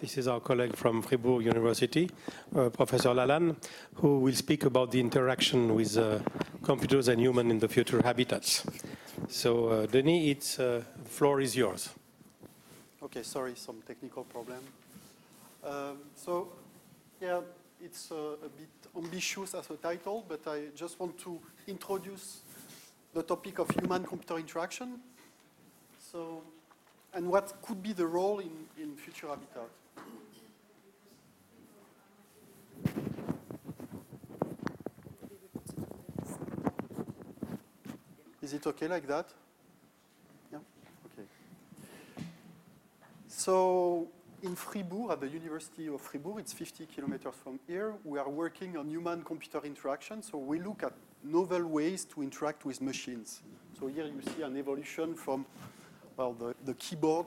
This is our colleague from Fribourg University, uh, Professor Lalanne, who will speak about the interaction with uh, computers and human in the future habitats. So, uh, Denis, it's, the floor is yours. Okay, sorry, some technical problem. Um, so, yeah, it's a bit ambitious as a title, but I just want to introduce the topic of human-computer interaction. So, and what could be the role in, in future habitat. Is it okay like that? Yeah, okay. So in Fribourg, at the University of Fribourg, it's 50 kilometers from here, we are working on human-computer interaction. So we look at novel ways to interact with machines. So here you see an evolution from well, the, the keyboard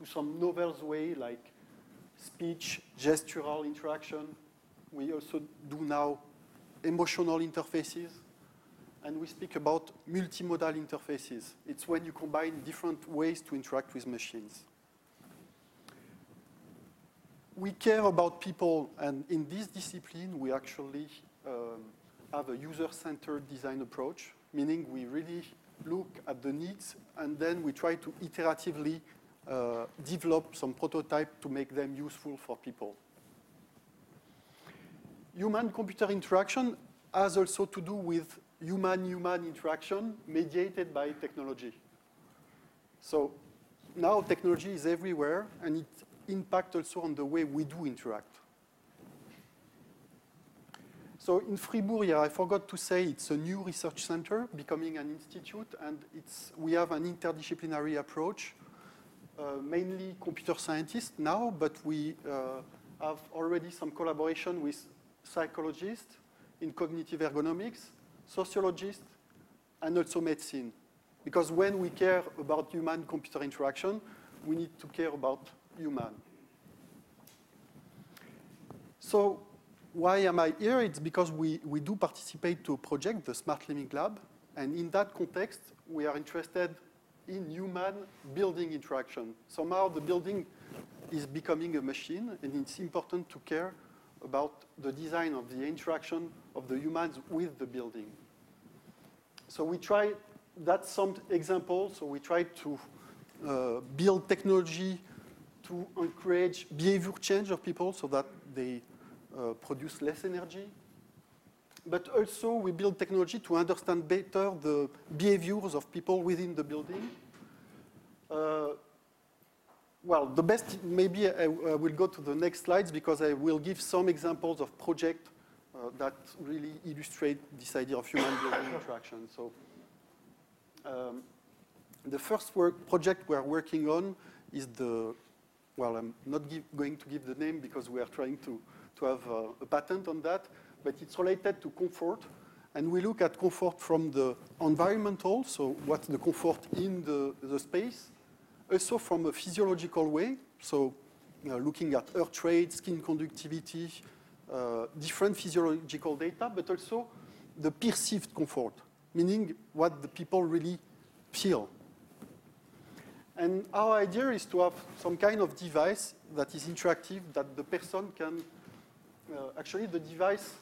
to some novel way like speech, gestural interaction. We also do now emotional interfaces. And we speak about multimodal interfaces. It's when you combine different ways to interact with machines. We care about people, and in this discipline, we actually um, have a user-centered design approach, meaning we really look at the needs, and then we try to iteratively uh, develop some prototype to make them useful for people. Human-computer interaction has also to do with human-human interaction mediated by technology. So now technology is everywhere, and it impacts also on the way we do interact. So in Fribourg, yeah, I forgot to say it's a new research center becoming an institute, and it's, we have an interdisciplinary approach, uh, mainly computer scientists now, but we uh, have already some collaboration with psychologists in cognitive ergonomics, sociologists, and also medicine. Because when we care about human-computer interaction, we need to care about human. So why am I here? It's because we, we do participate to a project, the Smart Living Lab, and in that context, we are interested in human building interaction. Somehow the building is becoming a machine, and it's important to care about the design of the interaction of the humans with the building. So we try, that's some examples, so we try to uh, build technology to encourage behavior change of people so that they uh, produce less energy. But also we build technology to understand better the behaviors of people within the building. Uh, well, the best, maybe I, I, will go to the next slides because I will give some examples of projects uh, that really illustrate this idea of human building interaction. So um, the first work project we are working on is the, well, I'm not give, going to give the name because we are trying to to have uh, a patent on that, but it's related to comfort. And we look at comfort from the environmental, so what's the comfort in the, the space, also from a physiological way, so uh, looking at heart rate, skin conductivity, uh, different physiological data, but also the perceived comfort, meaning what the people really feel. And our idea is to have some kind of device that is interactive, that the person can uh, actually the device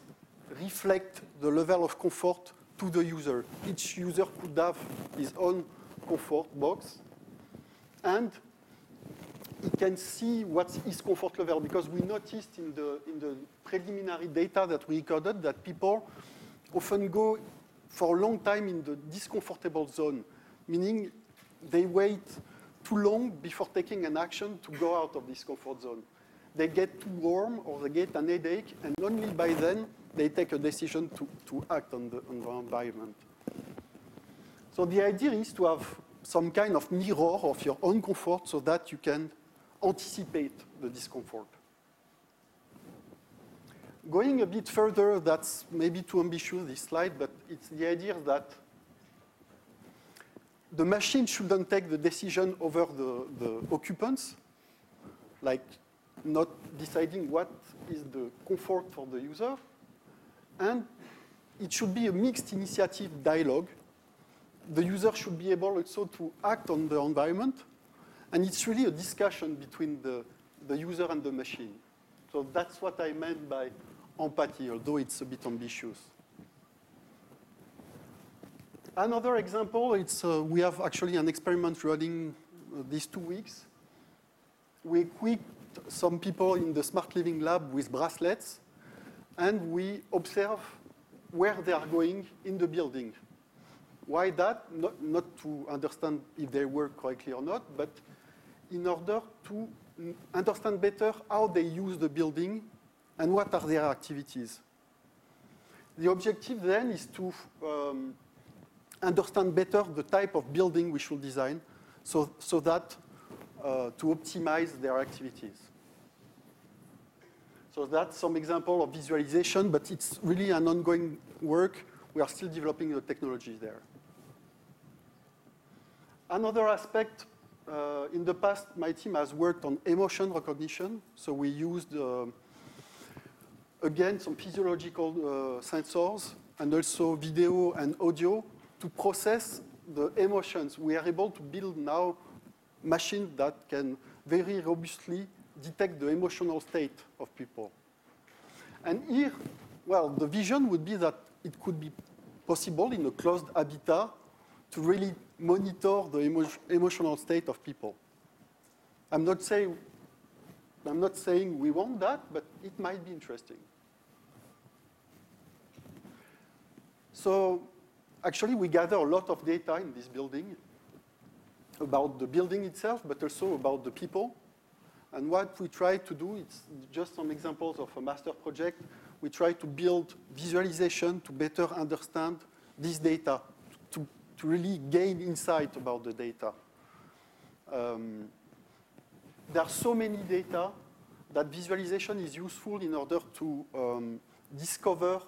reflect the level of comfort to the user. Each user could have his own comfort box, and he can see what's his comfort level because we noticed in the, in the preliminary data that we recorded that people often go for a long time in the discomfortable zone, meaning they wait too long before taking an action to go out of this comfort zone they get too warm or they get an headache, and only by then they take a decision to, to act on the, on the environment. So the idea is to have some kind of mirror of your own comfort so that you can anticipate the discomfort. Going a bit further, that's maybe too ambitious, this slide, but it's the idea that the machine shouldn't take the decision over the, the occupants, like not deciding what is the comfort for the user. And it should be a mixed initiative dialogue. The user should be able also to act on the environment. And it's really a discussion between the, the user and the machine. So that's what I meant by empathy, although it's a bit ambitious. Another example, it's, uh, we have actually an experiment running uh, these two weeks. We equipped some people in the smart living lab with bracelets, and we observe where they are going in the building. Why that? Not, not to understand if they work correctly or not, but in order to understand better how they use the building and what are their activities. The objective then is to um, understand better the type of building we should design so, so that uh, to optimize their activities. So that's some example of visualization, but it's really an ongoing work. We are still developing the technology there. Another aspect, uh, in the past, my team has worked on emotion recognition. So we used, uh, again, some physiological uh, sensors and also video and audio to process the emotions. We are able to build now machines that can very robustly detect the emotional state of people. And here, well, the vision would be that it could be possible in a closed habitat to really monitor the emo emotional state of people. I'm not saying I'm not saying we want that, but it might be interesting. So actually, we gather a lot of data in this building about the building itself, but also about the people. And what we try to do, it's just some examples of a master project. We try to build visualization to better understand this data, to, really gain insight about the data. Um, there are so many data that visualization is useful in order to um, discover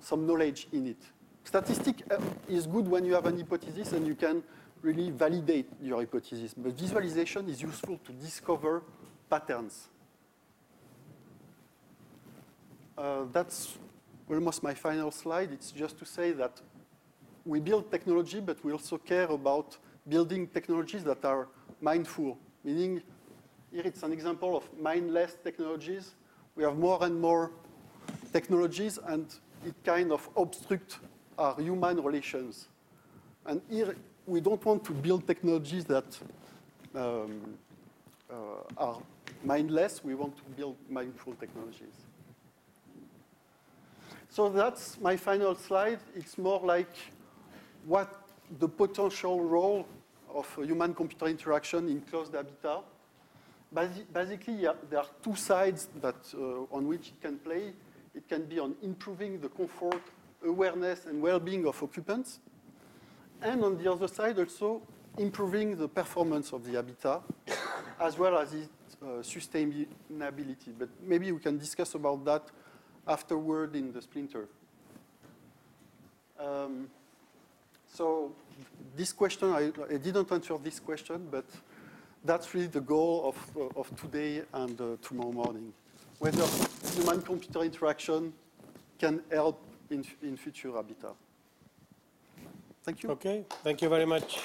some knowledge in it. Statistic uh, is good when you have an hypothesis and you can really validate your hypothesis. But visualization is useful to discover patterns. Uh, that's almost my final slide. It's just to say that we build technology, but we also care about building technologies that are mindful, meaning here it's an example of mindless technologies. We have more and more technologies, and it kind of obstructs our human relations. And here, we don't want to build technologies that um, uh, are mindless. We want to build mindful technologies. So that's my final slide. It's more like what the potential role of human-computer interaction in closed habitat. Basically, there are two sides that, uh, on which it can play. It can be on improving the comfort awareness and well-being of occupants, and on the other side also improving the performance of the habitat as well as its uh, sustainability. But maybe we can discuss about that afterward in the splinter. Um, so this question, I, I, didn't answer this question, but that's really the goal of, uh, of today and uh, tomorrow morning. Whether human-computer interaction can help in, in future habitat. Thank you. Okay, thank you very much.